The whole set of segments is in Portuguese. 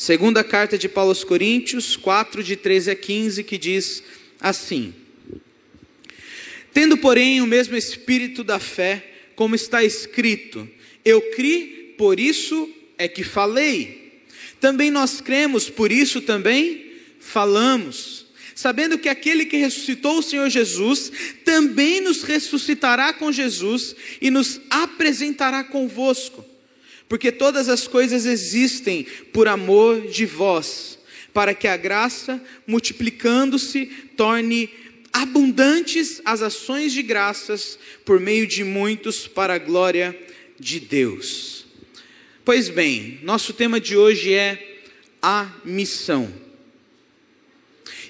Segunda carta de Paulo aos Coríntios, 4, de 13 a 15, que diz assim: Tendo, porém, o mesmo espírito da fé, como está escrito, eu criei, por isso é que falei. Também nós cremos, por isso também falamos. Sabendo que aquele que ressuscitou o Senhor Jesus também nos ressuscitará com Jesus e nos apresentará convosco porque todas as coisas existem por amor de vós, para que a graça, multiplicando-se, torne abundantes as ações de graças por meio de muitos para a glória de Deus. Pois bem, nosso tema de hoje é a missão.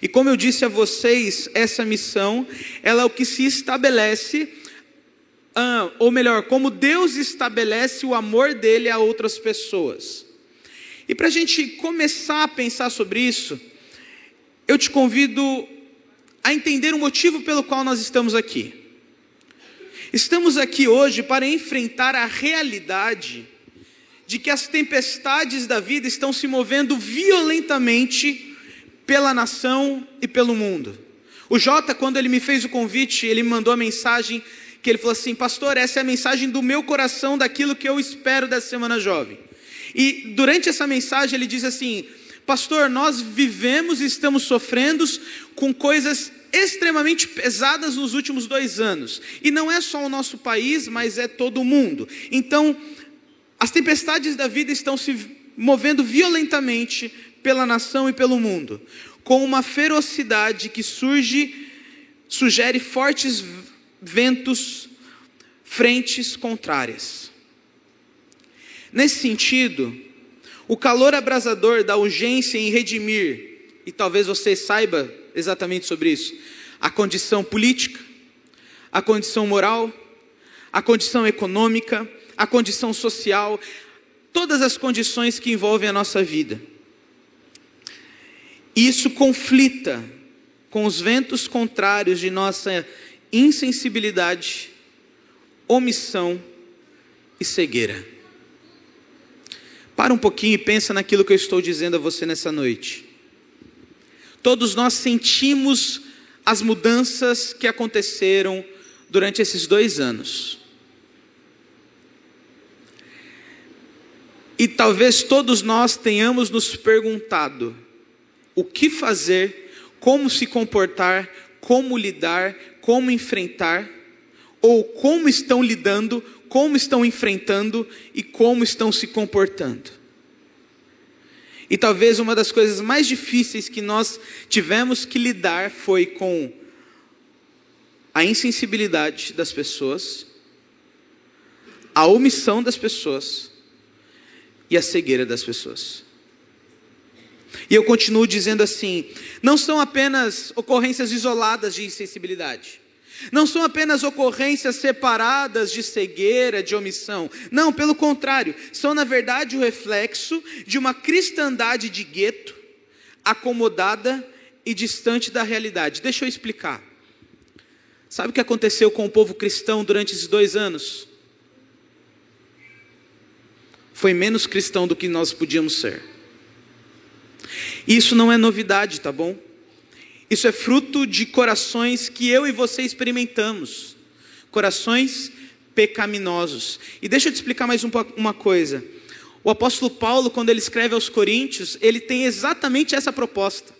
E como eu disse a vocês, essa missão, ela é o que se estabelece ah, ou melhor, como Deus estabelece o amor dele a outras pessoas. E para a gente começar a pensar sobre isso, eu te convido a entender o motivo pelo qual nós estamos aqui. Estamos aqui hoje para enfrentar a realidade de que as tempestades da vida estão se movendo violentamente pela nação e pelo mundo. O Jota, quando ele me fez o convite, ele me mandou a mensagem que ele falou assim: Pastor, essa é a mensagem do meu coração, daquilo que eu espero dessa semana jovem. E durante essa mensagem ele diz assim: Pastor, nós vivemos e estamos sofrendo com coisas extremamente pesadas nos últimos dois anos. E não é só o nosso país, mas é todo o mundo. Então, as tempestades da vida estão se movendo violentamente pela nação e pelo mundo, com uma ferocidade que surge, sugere fortes ventos, frentes contrárias. Nesse sentido, o calor abrasador da urgência em redimir, e talvez você saiba exatamente sobre isso, a condição política, a condição moral, a condição econômica, a condição social, todas as condições que envolvem a nossa vida. Isso conflita com os ventos contrários de nossa insensibilidade, omissão e cegueira. Para um pouquinho e pensa naquilo que eu estou dizendo a você nessa noite. Todos nós sentimos as mudanças que aconteceram durante esses dois anos. E talvez todos nós tenhamos nos perguntado o que fazer, como se comportar, como lidar como enfrentar, ou como estão lidando, como estão enfrentando e como estão se comportando. E talvez uma das coisas mais difíceis que nós tivemos que lidar foi com a insensibilidade das pessoas, a omissão das pessoas e a cegueira das pessoas. E eu continuo dizendo assim: não são apenas ocorrências isoladas de insensibilidade. Não são apenas ocorrências separadas de cegueira, de omissão. Não, pelo contrário, são na verdade o reflexo de uma cristandade de gueto, acomodada e distante da realidade. Deixa eu explicar. Sabe o que aconteceu com o povo cristão durante esses dois anos? Foi menos cristão do que nós podíamos ser. Isso não é novidade, tá bom? Isso é fruto de corações que eu e você experimentamos. Corações pecaminosos. E deixa eu te explicar mais uma coisa. O apóstolo Paulo, quando ele escreve aos Coríntios, ele tem exatamente essa proposta.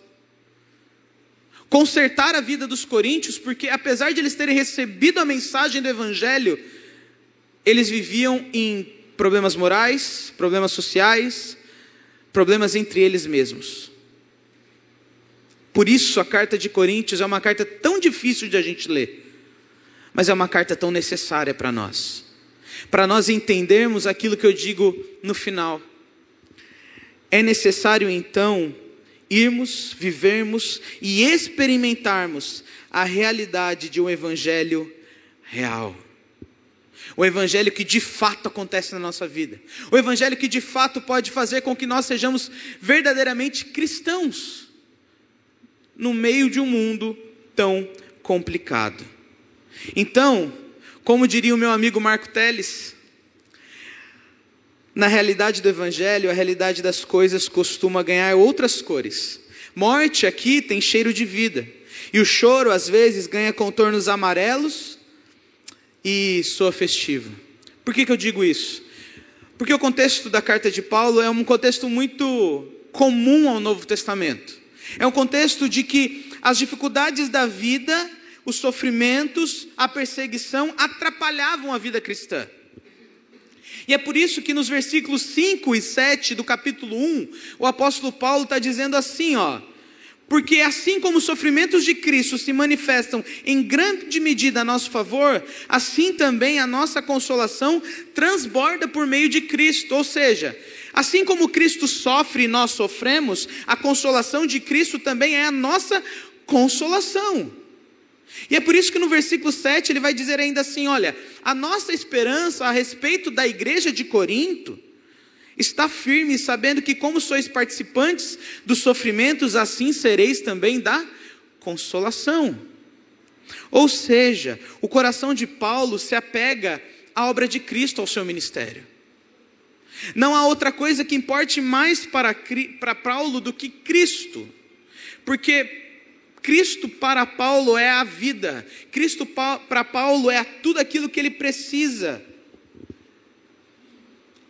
Consertar a vida dos coríntios, porque apesar de eles terem recebido a mensagem do Evangelho, eles viviam em problemas morais, problemas sociais, problemas entre eles mesmos. Por isso a carta de Coríntios é uma carta tão difícil de a gente ler, mas é uma carta tão necessária para nós. Para nós entendermos aquilo que eu digo no final. É necessário então irmos, vivermos e experimentarmos a realidade de um evangelho real. O evangelho que de fato acontece na nossa vida. O evangelho que de fato pode fazer com que nós sejamos verdadeiramente cristãos no meio de um mundo tão complicado. Então, como diria o meu amigo Marco Teles, Na realidade do Evangelho, a realidade das coisas costuma ganhar outras cores. Morte aqui tem cheiro de vida. E o choro, às vezes, ganha contornos amarelos e soa festivo. Por que, que eu digo isso? Porque o contexto da carta de Paulo é um contexto muito comum ao Novo Testamento. É um contexto de que as dificuldades da vida, os sofrimentos, a perseguição atrapalhavam a vida cristã. E é por isso que nos versículos 5 e 7 do capítulo 1, o apóstolo Paulo está dizendo assim: ó. Porque assim como os sofrimentos de Cristo se manifestam em grande medida a nosso favor, assim também a nossa consolação transborda por meio de Cristo. Ou seja, assim como Cristo sofre e nós sofremos, a consolação de Cristo também é a nossa consolação. E é por isso que no versículo 7 ele vai dizer ainda assim: olha, a nossa esperança a respeito da igreja de Corinto está firme, sabendo que, como sois participantes dos sofrimentos, assim sereis também da consolação. Ou seja, o coração de Paulo se apega à obra de Cristo, ao seu ministério. Não há outra coisa que importe mais para, para Paulo do que Cristo, porque Cristo para Paulo é a vida, Cristo para Paulo é tudo aquilo que ele precisa.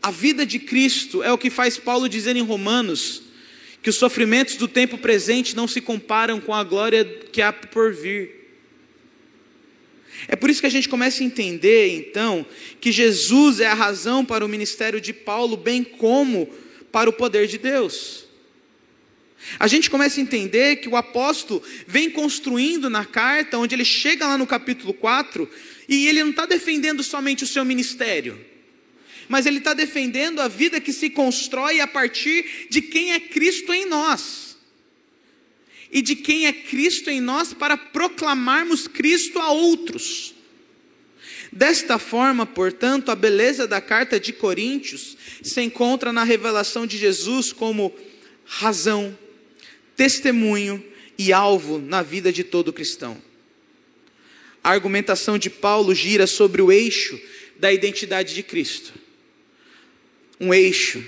A vida de Cristo é o que faz Paulo dizer em Romanos que os sofrimentos do tempo presente não se comparam com a glória que há por vir. É por isso que a gente começa a entender, então, que Jesus é a razão para o ministério de Paulo, bem como para o poder de Deus. A gente começa a entender que o apóstolo vem construindo na carta, onde ele chega lá no capítulo 4, e ele não está defendendo somente o seu ministério, mas ele está defendendo a vida que se constrói a partir de quem é Cristo em nós. E de quem é Cristo em nós para proclamarmos Cristo a outros. Desta forma, portanto, a beleza da carta de Coríntios se encontra na revelação de Jesus como razão, testemunho e alvo na vida de todo cristão. A argumentação de Paulo gira sobre o eixo da identidade de Cristo. Um eixo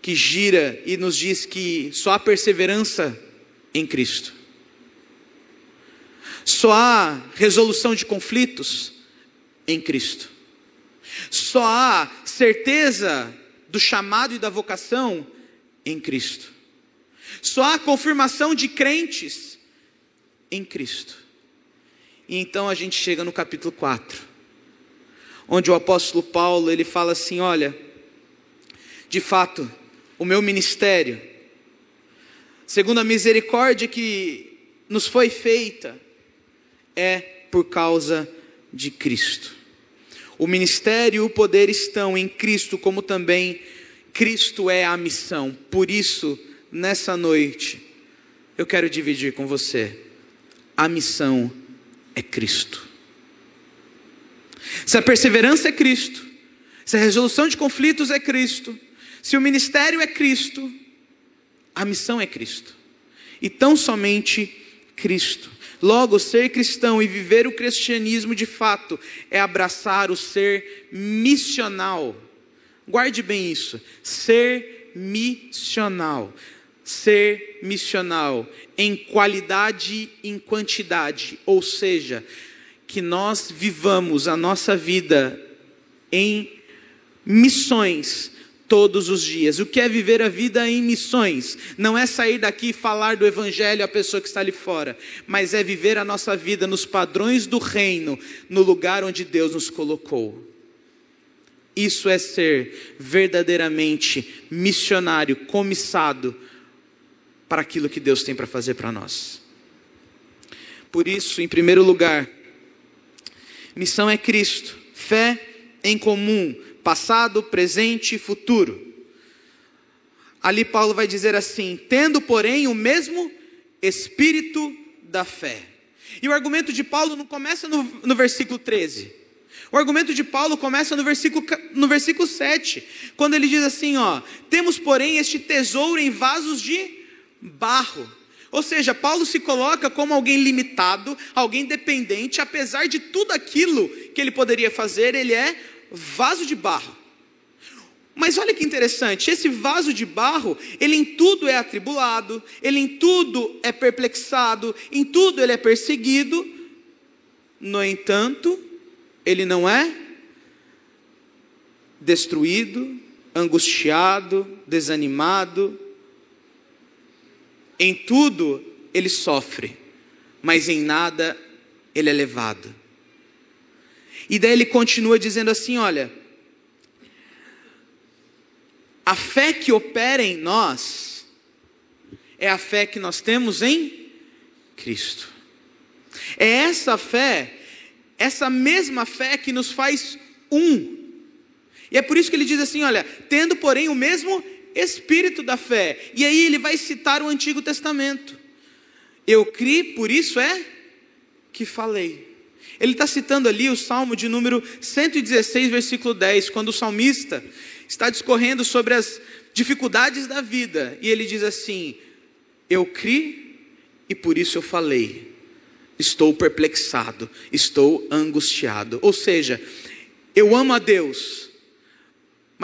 que gira e nos diz que só há perseverança em Cristo. Só há resolução de conflitos em Cristo. Só há certeza do chamado e da vocação em Cristo. Só há confirmação de crentes em Cristo. E então a gente chega no capítulo 4, onde o apóstolo Paulo, ele fala assim, olha, de fato, o meu ministério, segundo a misericórdia que nos foi feita, é por causa de Cristo. O ministério e o poder estão em Cristo, como também Cristo é a missão. Por isso, nessa noite, eu quero dividir com você. A missão é Cristo. Se a perseverança é Cristo, se a resolução de conflitos é Cristo, se o ministério é Cristo, a missão é Cristo. E tão somente Cristo. Logo, ser cristão e viver o cristianismo de fato é abraçar o ser missional. Guarde bem isso. Ser missional ser missional em qualidade e em quantidade, ou seja, que nós vivamos a nossa vida em missões todos os dias. O que é viver a vida em missões? Não é sair daqui e falar do evangelho à pessoa que está ali fora, mas é viver a nossa vida nos padrões do reino, no lugar onde Deus nos colocou. Isso é ser verdadeiramente missionário, comissado para aquilo que Deus tem para fazer para nós. Por isso, em primeiro lugar, missão é Cristo, fé em comum, passado, presente e futuro. Ali Paulo vai dizer assim: tendo, porém, o mesmo espírito da fé. E o argumento de Paulo não começa no, no versículo 13. O argumento de Paulo começa no versículo, no versículo 7, quando ele diz assim: ó, temos, porém, este tesouro em vasos de barro. Ou seja, Paulo se coloca como alguém limitado, alguém dependente, apesar de tudo aquilo que ele poderia fazer, ele é vaso de barro. Mas olha que interessante, esse vaso de barro, ele em tudo é atribulado, ele em tudo é perplexado, em tudo ele é perseguido, no entanto, ele não é destruído, angustiado, desanimado, em tudo ele sofre, mas em nada ele é levado. E daí ele continua dizendo assim: olha, a fé que opera em nós é a fé que nós temos em Cristo. É essa fé, essa mesma fé que nos faz um. E é por isso que ele diz assim: olha, tendo porém o mesmo espírito da fé. E aí ele vai citar o Antigo Testamento. Eu criei, por isso é que falei. Ele está citando ali o Salmo de número 116, versículo 10, quando o salmista está discorrendo sobre as dificuldades da vida, e ele diz assim: Eu criei e por isso eu falei. Estou perplexado, estou angustiado. Ou seja, eu amo a Deus,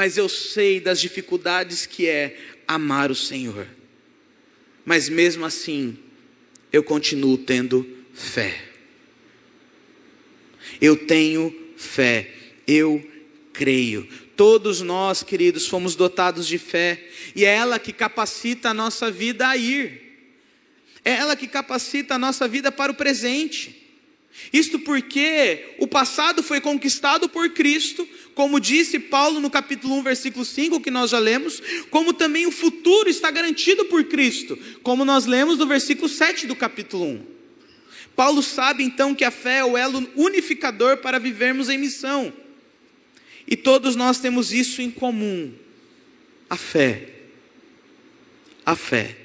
mas eu sei das dificuldades que é amar o Senhor. Mas mesmo assim, eu continuo tendo fé. Eu tenho fé, eu creio. Todos nós, queridos, fomos dotados de fé, e é ela que capacita a nossa vida a ir, é ela que capacita a nossa vida para o presente. Isto porque o passado foi conquistado por Cristo, como disse Paulo no capítulo 1, versículo 5, que nós já lemos, como também o futuro está garantido por Cristo, como nós lemos no versículo 7 do capítulo 1. Paulo sabe então que a fé é o elo unificador para vivermos em missão. E todos nós temos isso em comum: a fé. A fé.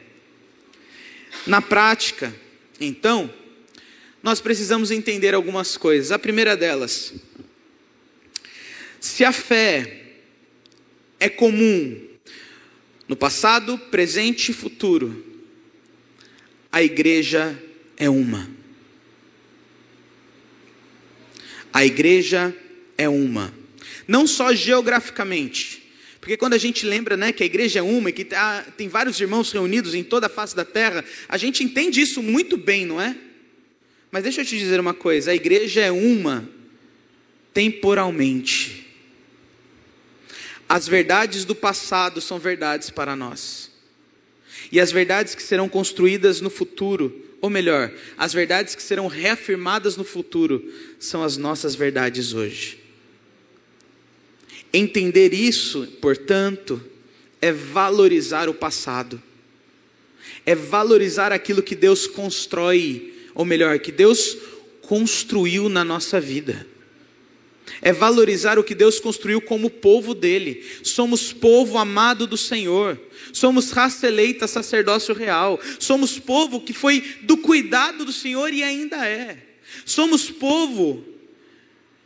Na prática, então, nós precisamos entender algumas coisas. A primeira delas, se a fé é comum no passado, presente e futuro, a igreja é uma. A igreja é uma. Não só geograficamente, porque quando a gente lembra né, que a igreja é uma e que tá, tem vários irmãos reunidos em toda a face da terra, a gente entende isso muito bem, não é? Mas deixa eu te dizer uma coisa: a igreja é uma temporalmente. As verdades do passado são verdades para nós. E as verdades que serão construídas no futuro ou melhor, as verdades que serão reafirmadas no futuro são as nossas verdades hoje. Entender isso, portanto, é valorizar o passado, é valorizar aquilo que Deus constrói, ou melhor, que Deus construiu na nossa vida é valorizar o que Deus construiu como povo dele. Somos povo amado do Senhor, somos raça eleita, sacerdócio real, somos povo que foi do cuidado do Senhor e ainda é. Somos povo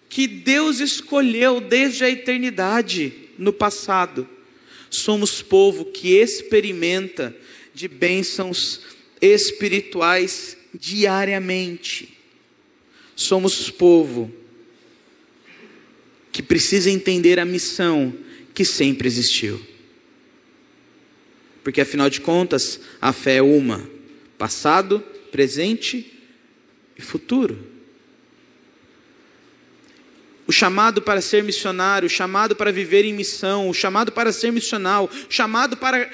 que Deus escolheu desde a eternidade no passado. Somos povo que experimenta de bênçãos espirituais diariamente. Somos povo que precisa entender a missão que sempre existiu. Porque afinal de contas, a fé é uma: passado, presente e futuro. O chamado para ser missionário, o chamado para viver em missão, o chamado para ser missional, o chamado para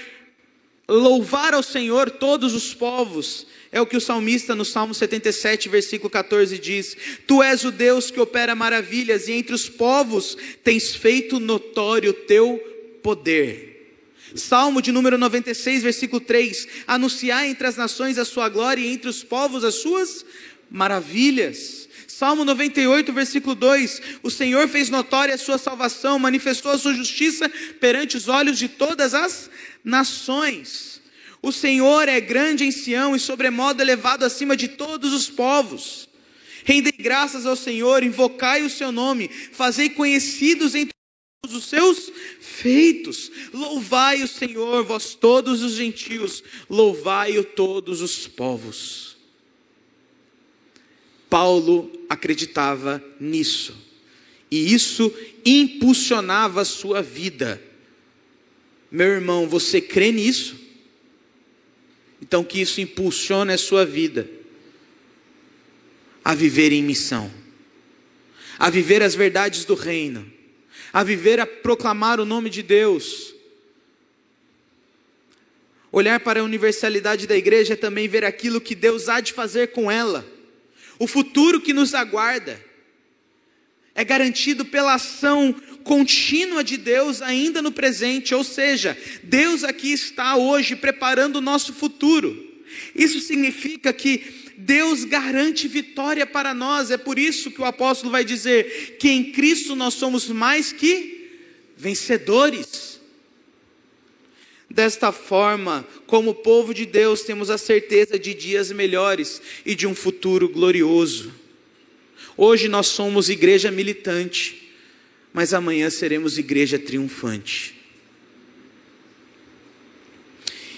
louvar ao Senhor todos os povos, é o que o salmista no Salmo 77, versículo 14 diz: Tu és o Deus que opera maravilhas e entre os povos tens feito notório teu poder. Salmo de número 96, versículo 3: Anunciar entre as nações a sua glória e entre os povos as suas maravilhas. Salmo 98, versículo 2: O Senhor fez notória a sua salvação, manifestou a sua justiça perante os olhos de todas as nações. O Senhor é grande em Sião e sobremodo elevado acima de todos os povos. Rendei graças ao Senhor, invocai o seu nome, fazei conhecidos entre todos os seus feitos. Louvai o Senhor, vós todos os gentios, louvai-o todos os povos. Paulo acreditava nisso, e isso impulsionava a sua vida Meu irmão, você crê nisso? Então que isso impulsione a sua vida a viver em missão, a viver as verdades do reino, a viver a proclamar o nome de Deus. Olhar para a universalidade da igreja é também ver aquilo que Deus há de fazer com ela, o futuro que nos aguarda. É garantido pela ação contínua de Deus ainda no presente, ou seja, Deus aqui está hoje preparando o nosso futuro. Isso significa que Deus garante vitória para nós. É por isso que o apóstolo vai dizer que em Cristo nós somos mais que vencedores. Desta forma, como povo de Deus, temos a certeza de dias melhores e de um futuro glorioso. Hoje nós somos igreja militante, mas amanhã seremos igreja triunfante.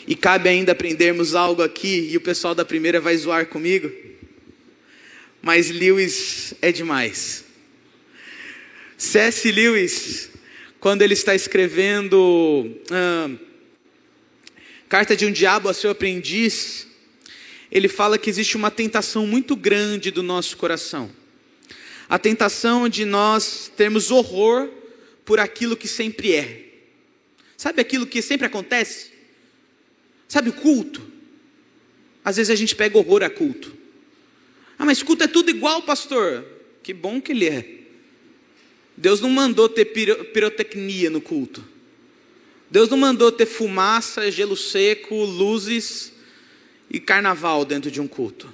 E cabe ainda aprendermos algo aqui, e o pessoal da primeira vai zoar comigo. Mas Lewis é demais. C.S. Lewis, quando ele está escrevendo Carta de um Diabo a seu aprendiz, ele fala que existe uma tentação muito grande do nosso coração. A tentação de nós termos horror por aquilo que sempre é. Sabe aquilo que sempre acontece? Sabe o culto? Às vezes a gente pega horror a culto. Ah, mas culto é tudo igual, pastor. Que bom que ele é. Deus não mandou ter pirotecnia no culto. Deus não mandou ter fumaça, gelo seco, luzes e carnaval dentro de um culto.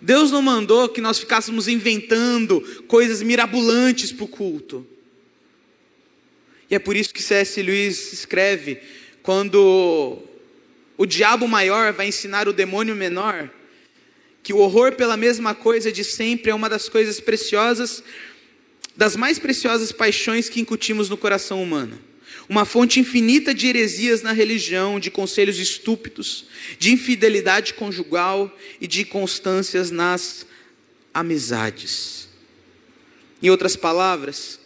Deus não mandou que nós ficássemos inventando coisas mirabolantes para o culto. E é por isso que C.S. Lewis escreve: quando o diabo maior vai ensinar o demônio menor que o horror pela mesma coisa de sempre é uma das coisas preciosas, das mais preciosas paixões que incutimos no coração humano. Uma fonte infinita de heresias na religião, de conselhos estúpidos, de infidelidade conjugal e de constâncias nas amizades. Em outras palavras,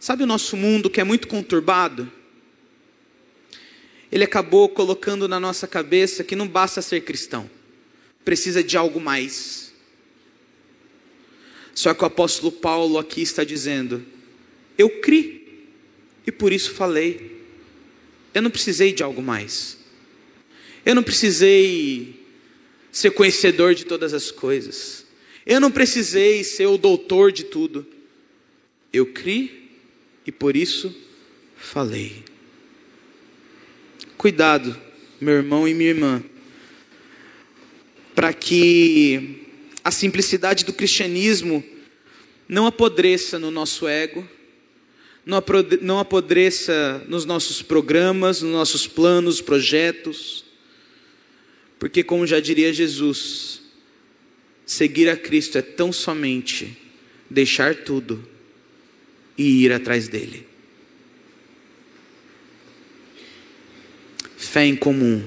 sabe o nosso mundo que é muito conturbado? ele acabou colocando na nossa cabeça que não basta ser cristão, precisa de algo mais. Só que o apóstolo Paulo aqui está dizendo: eu criei e por isso falei. Eu não precisei de algo mais. Eu não precisei ser conhecedor de todas as coisas. Eu não precisei ser o doutor de tudo. Eu criei e por isso falei. Cuidado, meu irmão e minha irmã, para que a simplicidade do cristianismo não apodreça no nosso ego, não apodreça nos nossos programas, nos nossos planos, projetos, porque, como já diria Jesus, seguir a Cristo é tão somente deixar tudo e ir atrás dele. fé em comum,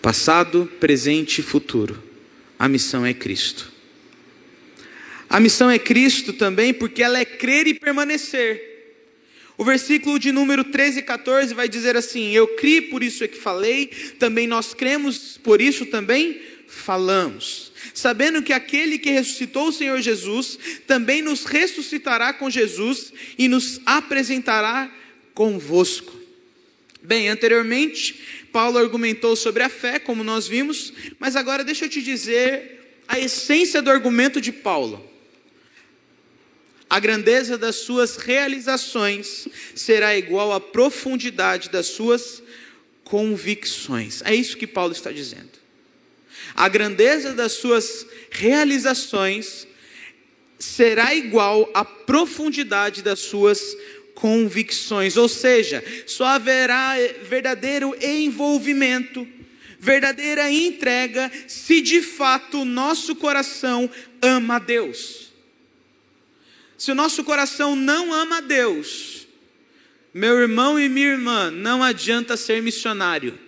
passado, presente e futuro. A missão é Cristo. A missão é Cristo também porque ela é crer e permanecer. O versículo de número 13 e 14 vai dizer assim: Eu criei, por isso é que falei, também nós cremos, por isso também falamos. Sabendo que aquele que ressuscitou o Senhor Jesus também nos ressuscitará com Jesus e nos apresentará convosco. Bem, anteriormente, Paulo argumentou sobre a fé, como nós vimos, mas agora deixa eu te dizer a essência do argumento de Paulo. A grandeza das suas realizações será igual à profundidade das suas convicções. É isso que Paulo está dizendo. A grandeza das suas realizações será igual à profundidade das suas convicções, ou seja, só haverá verdadeiro envolvimento, verdadeira entrega, se de fato o nosso coração ama a Deus. Se o nosso coração não ama a Deus, meu irmão e minha irmã, não adianta ser missionário,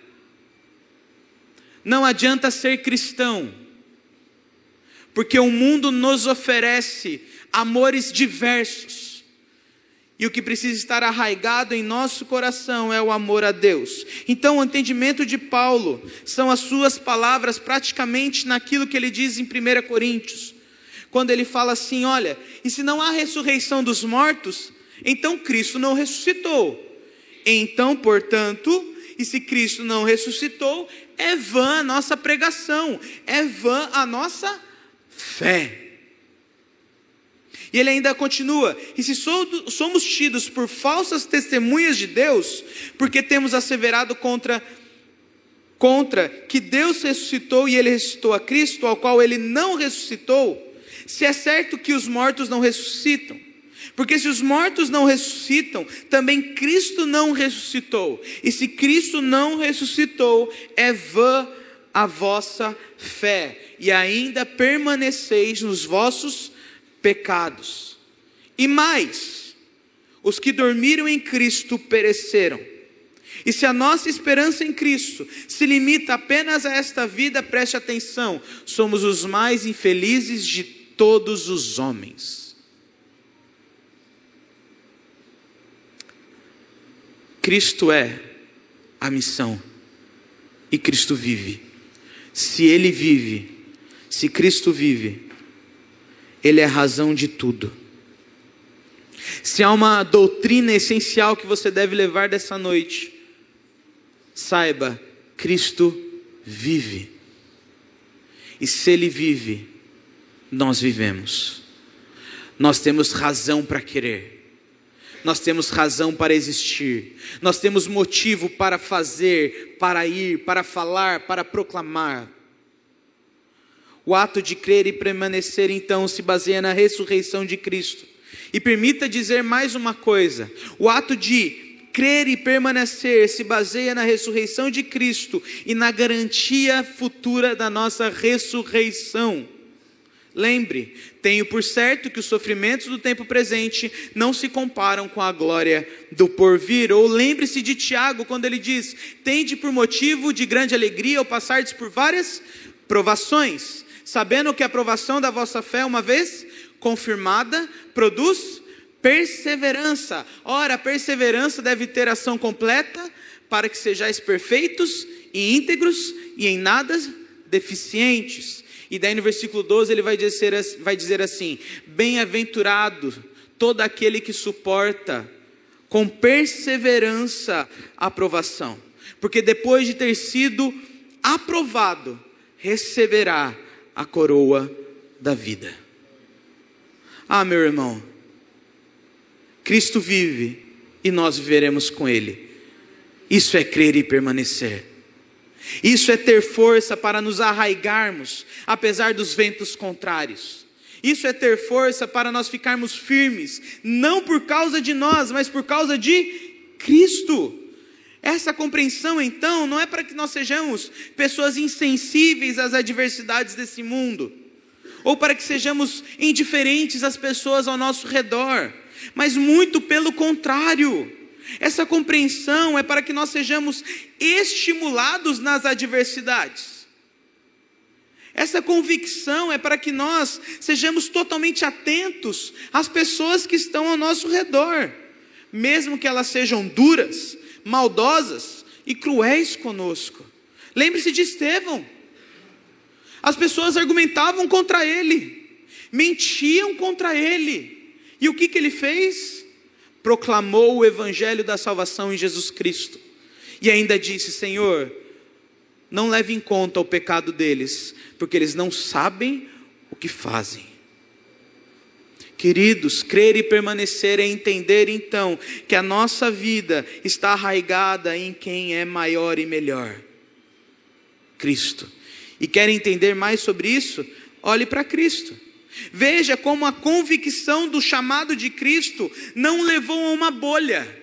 não adianta ser cristão, porque o mundo nos oferece amores diversos, E o que precisa estar arraigado em nosso coração é o amor a Deus. Então, o entendimento de Paulo são as suas palavras praticamente naquilo que ele diz em 1 Coríntios, quando ele fala assim: olha, e se não há ressurreição dos mortos, então Cristo não ressuscitou. Então, portanto, e se Cristo não ressuscitou, é vã a nossa pregação, é vã a nossa fé. E ele ainda continua: e se somos tidos por falsas testemunhas de Deus, porque temos asseverado contra contra que Deus ressuscitou e ele ressuscitou a Cristo, ao qual ele não ressuscitou, se é certo que os mortos não ressuscitam, porque se os mortos não ressuscitam, também Cristo não ressuscitou. E se Cristo não ressuscitou, é vã a vossa fé, e ainda permaneceis nos vossos pecados. E mais, os que dormiram em Cristo pereceram. E se a nossa esperança em Cristo se limita apenas a esta vida, preste atenção, somos os mais infelizes de todos os homens. Cristo é a missão e Cristo vive. Se Ele vive, se Cristo vive, ele é a razão de tudo. Se há uma doutrina essencial que você deve levar dessa noite, saiba, Cristo vive. E se Ele vive, nós vivemos. Nós temos razão para querer. Nós temos razão para existir. Nós temos motivo para fazer, para ir, para falar, para proclamar. O ato de crer e permanecer, então, se baseia na ressurreição de Cristo. E permita dizer mais uma coisa: o ato de crer e permanecer se baseia na ressurreição de Cristo e na garantia futura da nossa ressurreição. Lembre, tenho por certo que os sofrimentos do tempo presente não se comparam com a glória do porvir. Ou lembre-se de Tiago, quando ele diz: Tende por motivo de grande alegria ao passardes por várias provações sabendo que a aprovação da vossa fé, uma vez confirmada, produz perseverança. Ora, a perseverança deve ter ação completa, para que sejais perfeitos e íntegros e em nada deficientes. E daí no versículo 12 ele vai dizer, vai dizer assim: Bem-aventurado todo aquele que suporta com perseverança a aprovação, porque depois de ter sido aprovado, receberá a coroa da vida. Ah, meu irmão, Cristo vive e nós viveremos com Ele. Isso é crer e permanecer. Isso é ter força para nos arraigarmos, apesar dos ventos contrários. Isso é ter força para nós ficarmos firmes, não por causa de nós, mas por causa de Cristo. Essa compreensão, então, não é para que nós sejamos pessoas insensíveis às adversidades desse mundo, ou para que sejamos indiferentes às pessoas ao nosso redor, mas muito pelo contrário. Essa compreensão é para que nós sejamos estimulados nas adversidades. Essa convicção é para que nós sejamos totalmente atentos às pessoas que estão ao nosso redor, mesmo que elas sejam duras, maldosas e cruéis conosco. Lembre-se de Estevão. As pessoas argumentavam contra ele, mentiam contra ele. E o que, que ele fez? Proclamou o evangelho da salvação em Jesus Cristo. E ainda disse: Senhor, não leve em conta o pecado deles, porque eles não sabem o que fazem. Queridos, crer e permanecer é entender então que a nossa vida está arraigada em quem é maior e melhor Cristo. E quer entender mais sobre isso? Olhe para Cristo. Veja como a convicção do chamado de Cristo não levou a uma bolha.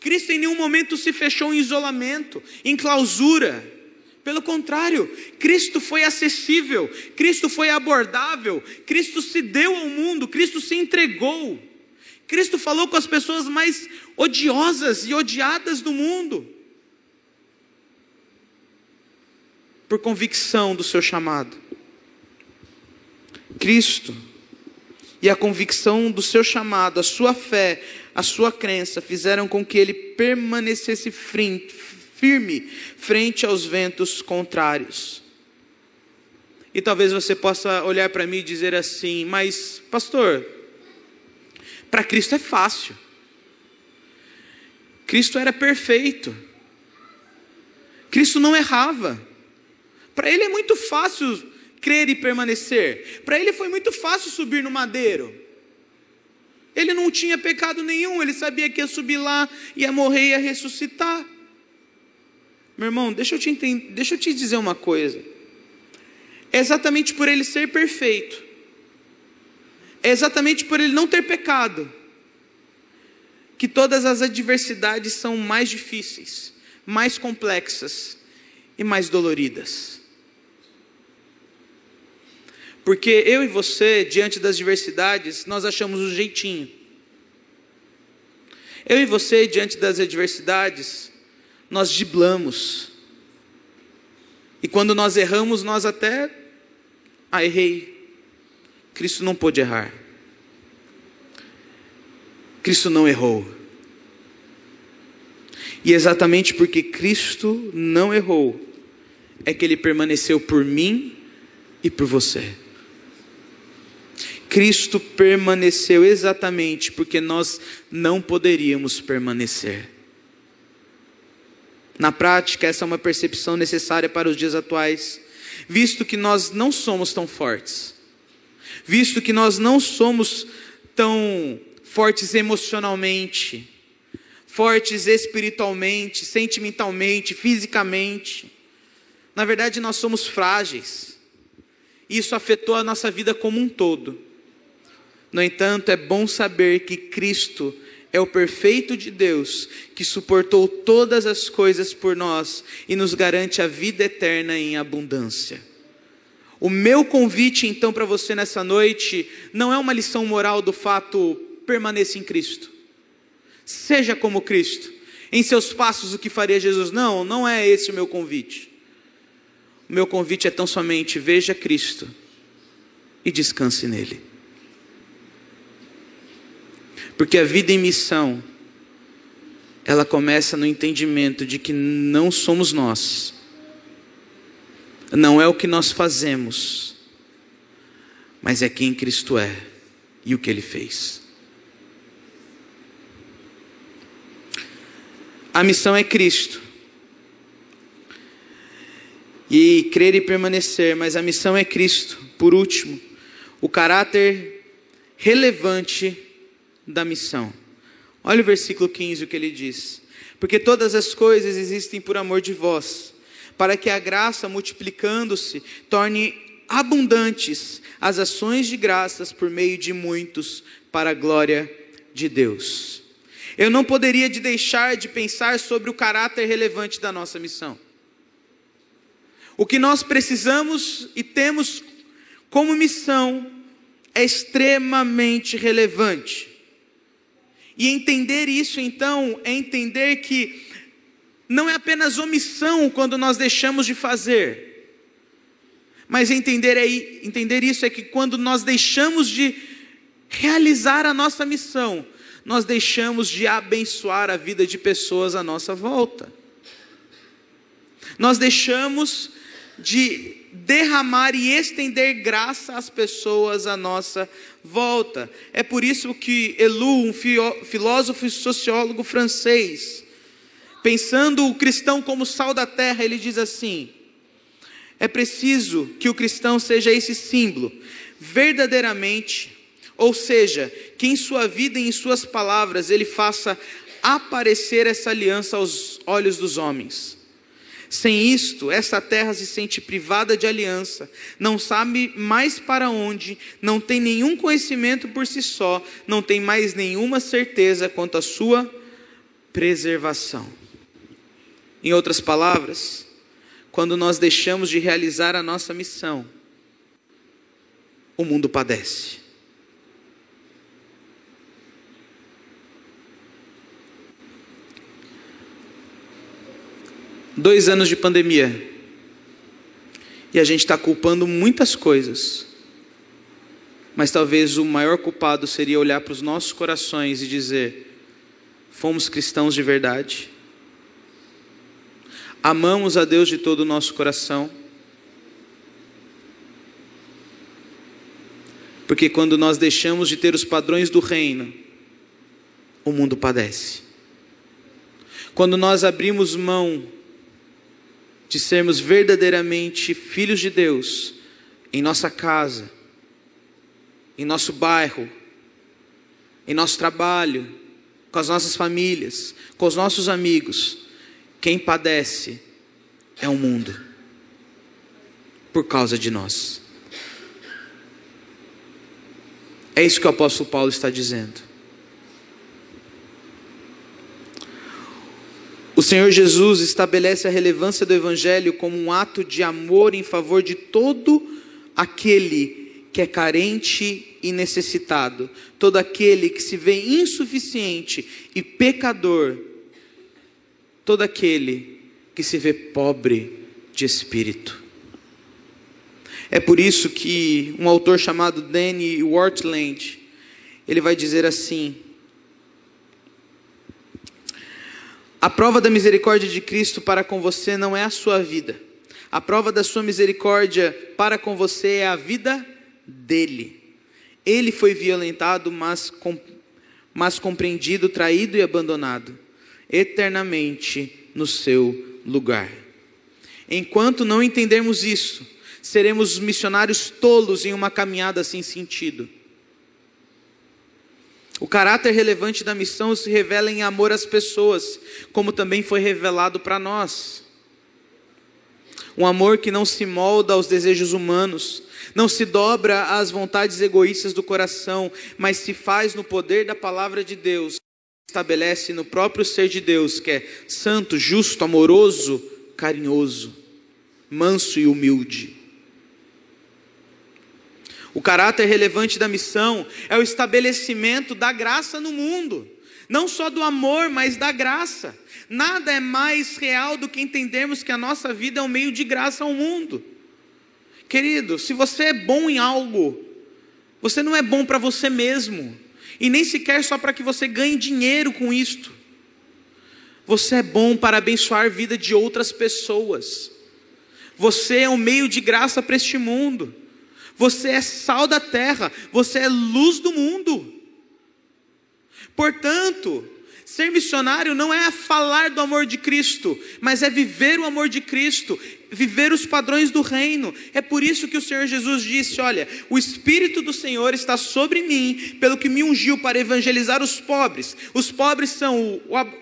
Cristo em nenhum momento se fechou em isolamento, em clausura. Pelo contrário, Cristo foi acessível, Cristo foi abordável, Cristo se deu ao mundo, Cristo se entregou. Cristo falou com as pessoas mais odiosas e odiadas do mundo. Por convicção do seu chamado. Cristo, e a convicção do seu chamado, a sua fé, a sua crença fizeram com que ele permanecesse firme frente aos ventos contrários. E talvez você possa olhar para mim e dizer assim: Mas, pastor, para Cristo é fácil. Cristo era perfeito. Cristo não errava. Para ele é muito fácil crer e permanecer. Para ele foi muito fácil subir no madeiro. Ele não tinha pecado nenhum, ele sabia que ia subir lá, ia morrer, ia ressuscitar. Meu irmão, deixa eu te, entender, deixa eu te dizer uma coisa. É exatamente por ele ser perfeito, é exatamente por ele não ter pecado, que todas as adversidades são mais difíceis, mais complexas e mais doloridas. Porque eu e você, diante das diversidades, nós achamos um jeitinho. Eu e você, diante das adversidades, nós giblamos. E quando nós erramos, nós até. Ah, errei. Cristo não pôde errar. Cristo não errou. E exatamente porque Cristo não errou, é que ele permaneceu por mim e por você. Cristo permaneceu exatamente porque nós não poderíamos permanecer. Na prática, essa é uma percepção necessária para os dias atuais, visto que nós não somos tão fortes, visto que nós não somos tão fortes emocionalmente, fortes espiritualmente, sentimentalmente, fisicamente. Na verdade, nós somos frágeis. Isso afetou a nossa vida como um todo. No entanto, é bom saber que Cristo é o perfeito de Deus, que suportou todas as coisas por nós e nos garante a vida eterna em abundância. O meu convite, então, para você nessa noite, não é uma lição moral do fato permaneça em Cristo. Seja como Cristo. Em seus passos, o que faria Jesus? Não, não é esse o meu convite. O meu convite é tão somente veja Cristo e descanse nele. Porque a vida em missão, ela começa no entendimento de que não somos nós, não é o que nós fazemos, mas é quem Cristo é e o que Ele fez. A missão é Cristo. E crer e permanecer, mas a missão é Cristo. Por último, o caráter relevante da missão. Olha o versículo 15, o que ele diz: Porque todas as coisas existem por amor de vós, para que a graça, multiplicando-se, torne abundantes as ações de graças por meio de muitos, para a glória de Deus. Eu não poderia de deixar de pensar sobre o caráter relevante da nossa missão. O que nós precisamos e temos como missão é extremamente relevante. E entender isso, então, é entender que não é apenas omissão quando nós deixamos de fazer, mas entender, é, entender isso é que quando nós deixamos de realizar a nossa missão, nós deixamos de abençoar a vida de pessoas à nossa volta. Nós deixamos de derramar e estender graça às pessoas à nossa volta. É por isso que Elu, um filósofo e sociólogo francês, pensando o cristão como sal da terra, ele diz assim: é preciso que o cristão seja esse símbolo, verdadeiramente, ou seja, que em sua vida e em suas palavras ele faça aparecer essa aliança aos olhos dos homens. Sem isto, essa terra se sente privada de aliança, não sabe mais para onde, não tem nenhum conhecimento por si só, não tem mais nenhuma certeza quanto à sua preservação. Em outras palavras, quando nós deixamos de realizar a nossa missão, o mundo padece. Dois anos de pandemia. E a gente está culpando muitas coisas. Mas talvez o maior culpado seria olhar para os nossos corações e dizer: fomos cristãos de verdade? Amamos a Deus de todo o nosso coração? Porque quando nós deixamos de ter os padrões do reino, o mundo padece. Quando nós abrimos mão de sermos verdadeiramente filhos de Deus em nossa casa, em nosso bairro, em nosso trabalho, com as nossas famílias, com os nossos amigos, quem padece é o mundo, por causa de nós. É isso que o apóstolo Paulo está dizendo. O Senhor Jesus estabelece a relevância do Evangelho como um ato de amor em favor de todo aquele que é carente e necessitado, todo aquele que se vê insuficiente e pecador, todo aquele que se vê pobre de espírito. É por isso que um autor chamado Danny Wortland, ele vai dizer assim: A prova da misericórdia de Cristo para com você não é a sua vida. A prova da sua misericórdia para com você é a vida dele. Ele foi violentado, mas, com, mas compreendido, traído e abandonado, eternamente no seu lugar. Enquanto não entendermos isso, seremos missionários tolos em uma caminhada sem sentido. O caráter relevante da missão se revela em amor às pessoas, como também foi revelado para nós. Um amor que não se molda aos desejos humanos, não se dobra às vontades egoístas do coração, mas se faz no poder da palavra de Deus, estabelece no próprio ser de Deus, que é santo, justo, amoroso, carinhoso, manso e humilde. O caráter relevante da missão é o estabelecimento da graça no mundo, não só do amor, mas da graça. Nada é mais real do que entendermos que a nossa vida é um meio de graça ao mundo. Querido, se você é bom em algo, você não é bom para você mesmo, e nem sequer só para que você ganhe dinheiro com isto. Você é bom para abençoar a vida de outras pessoas. Você é um meio de graça para este mundo. Você é sal da terra, você é luz do mundo. Portanto, ser missionário não é falar do amor de Cristo, mas é viver o amor de Cristo, viver os padrões do reino. É por isso que o Senhor Jesus disse: Olha, o Espírito do Senhor está sobre mim, pelo que me ungiu para evangelizar os pobres. Os pobres são,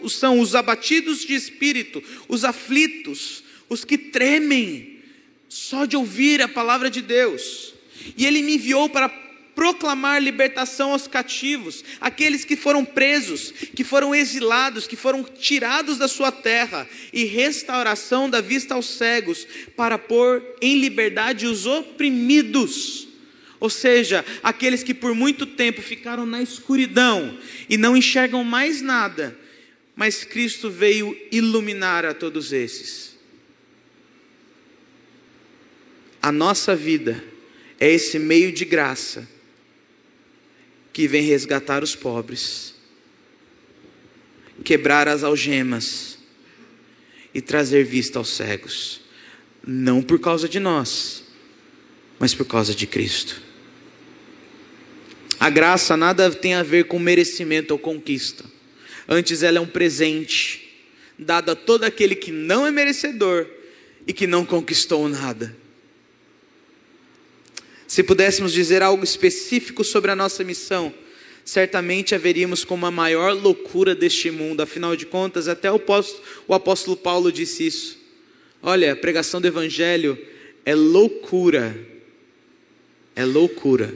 são os abatidos de espírito, os aflitos, os que tremem só de ouvir a palavra de Deus. E ele me enviou para proclamar libertação aos cativos, aqueles que foram presos, que foram exilados, que foram tirados da sua terra, e restauração da vista aos cegos, para pôr em liberdade os oprimidos. Ou seja, aqueles que por muito tempo ficaram na escuridão e não enxergam mais nada, mas Cristo veio iluminar a todos esses. A nossa vida é esse meio de graça que vem resgatar os pobres, quebrar as algemas e trazer vista aos cegos, não por causa de nós, mas por causa de Cristo. A graça nada tem a ver com merecimento ou conquista, antes ela é um presente dado a todo aquele que não é merecedor e que não conquistou nada. Se pudéssemos dizer algo específico sobre a nossa missão, certamente haveríamos como a maior loucura deste mundo. Afinal de contas, até o apóstolo, Paulo disse isso. Olha, a pregação do Evangelho é loucura, é loucura,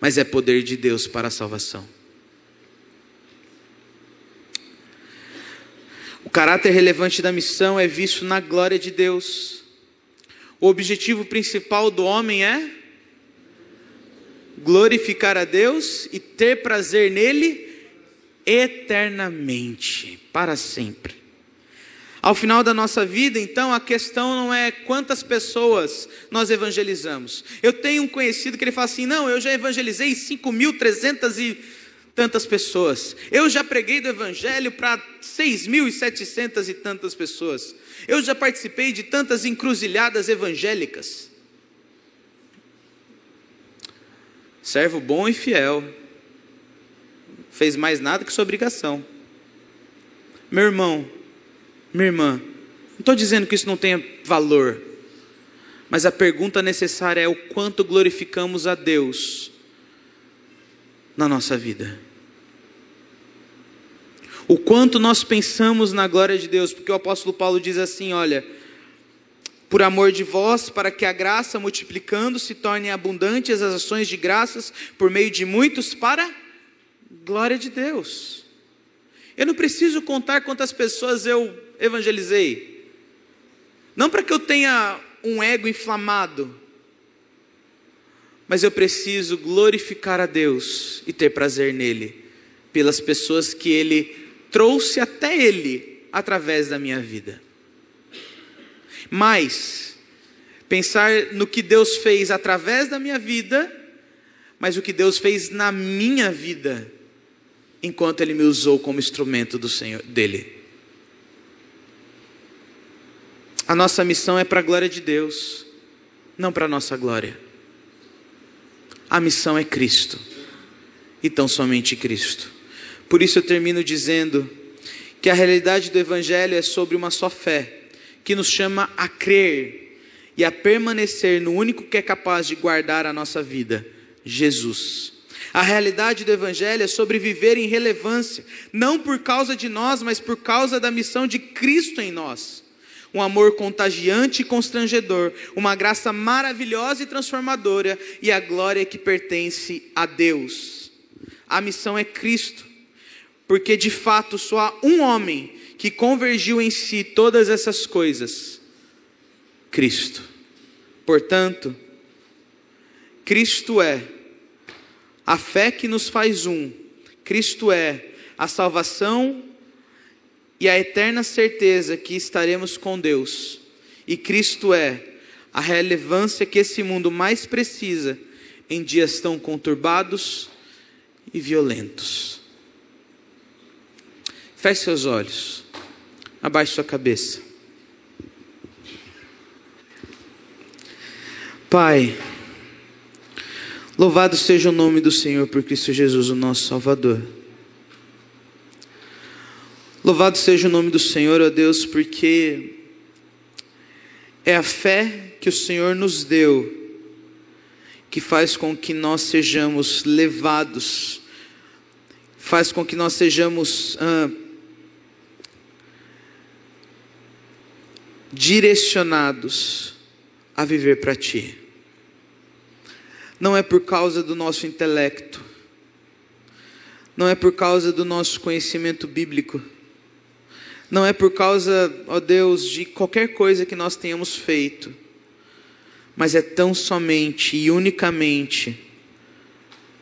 mas é poder de Deus para a salvação. O caráter relevante da missão é visto na glória de Deus. O objetivo principal do homem é glorificar a Deus e ter prazer nele eternamente, para sempre. Ao final da nossa vida, então, a questão não é quantas pessoas nós evangelizamos. Eu tenho um conhecido que ele fala assim: não, eu já evangelizei 5.300 e tantas pessoas. Eu já preguei do evangelho para 6.700 e tantas pessoas. Eu já participei de tantas encruzilhadas evangélicas. Servo bom e fiel. Fez mais nada que sua obrigação. Meu irmão, minha irmã, não estou dizendo que isso não tenha valor, mas a pergunta necessária é o quanto glorificamos a Deus na nossa vida. O quanto nós pensamos na glória de Deus, porque o apóstolo Paulo diz assim: olha, por amor de vós, para que a graça multiplicando se torne abundantes as ações de graças por meio de muitos, para glória de Deus. Eu não preciso contar quantas pessoas eu evangelizei, não para que eu tenha um ego inflamado, mas eu preciso glorificar a Deus e ter prazer nele, pelas pessoas que Ele trouxe até Ele através da minha vida. Mas, pensar no que Deus fez através da minha vida, mas o que Deus fez na minha vida, enquanto Ele me usou como instrumento do Senhor, dele. A nossa missão é para a glória de Deus, não para a nossa glória. A missão é Cristo, e tão somente Cristo. Por isso eu termino dizendo que a realidade do Evangelho é sobre uma só fé, que nos chama a crer e a permanecer no único que é capaz de guardar a nossa vida, Jesus. A realidade do Evangelho é sobre viver em relevância, não por causa de nós, mas por causa da missão de Cristo em nós. Um amor contagiante e constrangedor, uma graça maravilhosa e transformadora e a glória que pertence a Deus. A missão é Cristo porque de fato só há um homem que convergiu em si todas essas coisas: Cristo. Portanto, Cristo é a fé que nos faz um, Cristo é a salvação e a eterna certeza que estaremos com Deus, e Cristo é a relevância que esse mundo mais precisa em dias tão conturbados e violentos. Feche seus olhos. Abaixe sua cabeça. Pai, louvado seja o nome do Senhor por Cristo Jesus, o nosso Salvador. Louvado seja o nome do Senhor, ó Deus, porque é a fé que o Senhor nos deu que faz com que nós sejamos levados, faz com que nós sejamos. Ah, direcionados a viver para Ti. Não é por causa do nosso intelecto, não é por causa do nosso conhecimento bíblico, não é por causa, ó Deus, de qualquer coisa que nós tenhamos feito, mas é tão somente e unicamente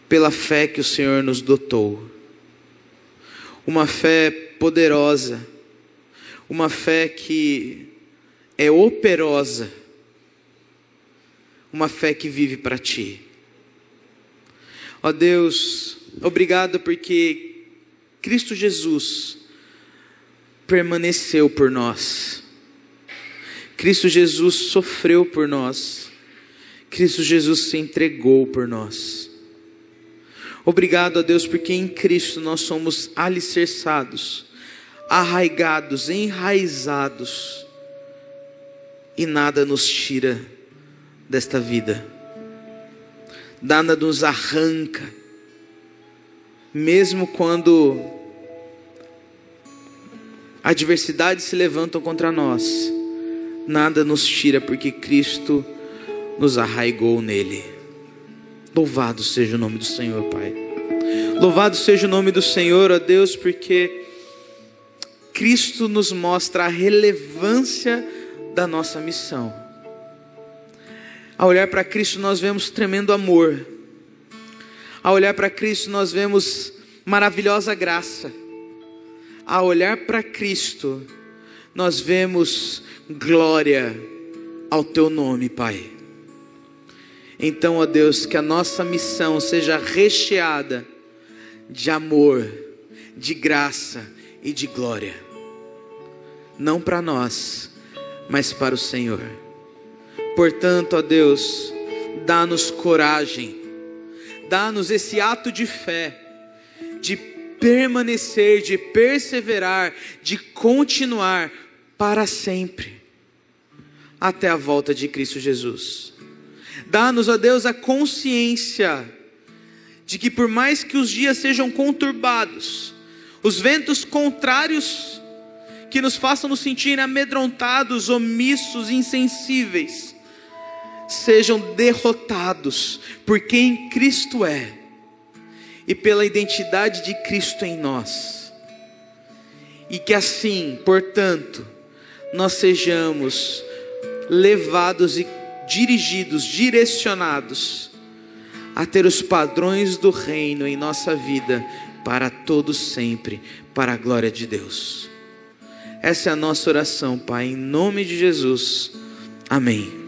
pela fé que o Senhor nos dotou. Uma fé poderosa, uma fé que é operosa, uma fé que vive para ti. Ó Deus, obrigado porque Cristo Jesus permaneceu por nós. Cristo Jesus sofreu por nós. Cristo Jesus se entregou por nós. Obrigado a Deus porque em Cristo nós somos alicerçados, arraigados, enraizados e nada nos tira desta vida, nada nos arranca, mesmo quando adversidades se levantam contra nós, nada nos tira, porque Cristo nos arraigou nele. Louvado seja o nome do Senhor, Pai. Louvado seja o nome do Senhor, ó Deus, porque Cristo nos mostra a relevância da nossa missão. Ao olhar para Cristo, nós vemos tremendo amor. Ao olhar para Cristo, nós vemos maravilhosa graça. Ao olhar para Cristo, nós vemos glória ao teu nome, Pai. Então, ó Deus, que a nossa missão seja recheada de amor, de graça e de glória. Não para nós, mas para o Senhor. Portanto, ó Deus, dá-nos coragem, dá-nos esse ato de fé, de permanecer, de perseverar, de continuar para sempre, até a volta de Cristo Jesus. Dá-nos, ó Deus, a consciência de que, por mais que os dias sejam conturbados, os ventos contrários que nos façam nos sentir amedrontados, omissos, insensíveis, sejam derrotados por quem Cristo é e pela identidade de Cristo em nós. E que assim, portanto, nós sejamos levados e dirigidos, direcionados a ter os padrões do reino em nossa vida para todos sempre, para a glória de Deus. Essa é a nossa oração, Pai, em nome de Jesus. Amém.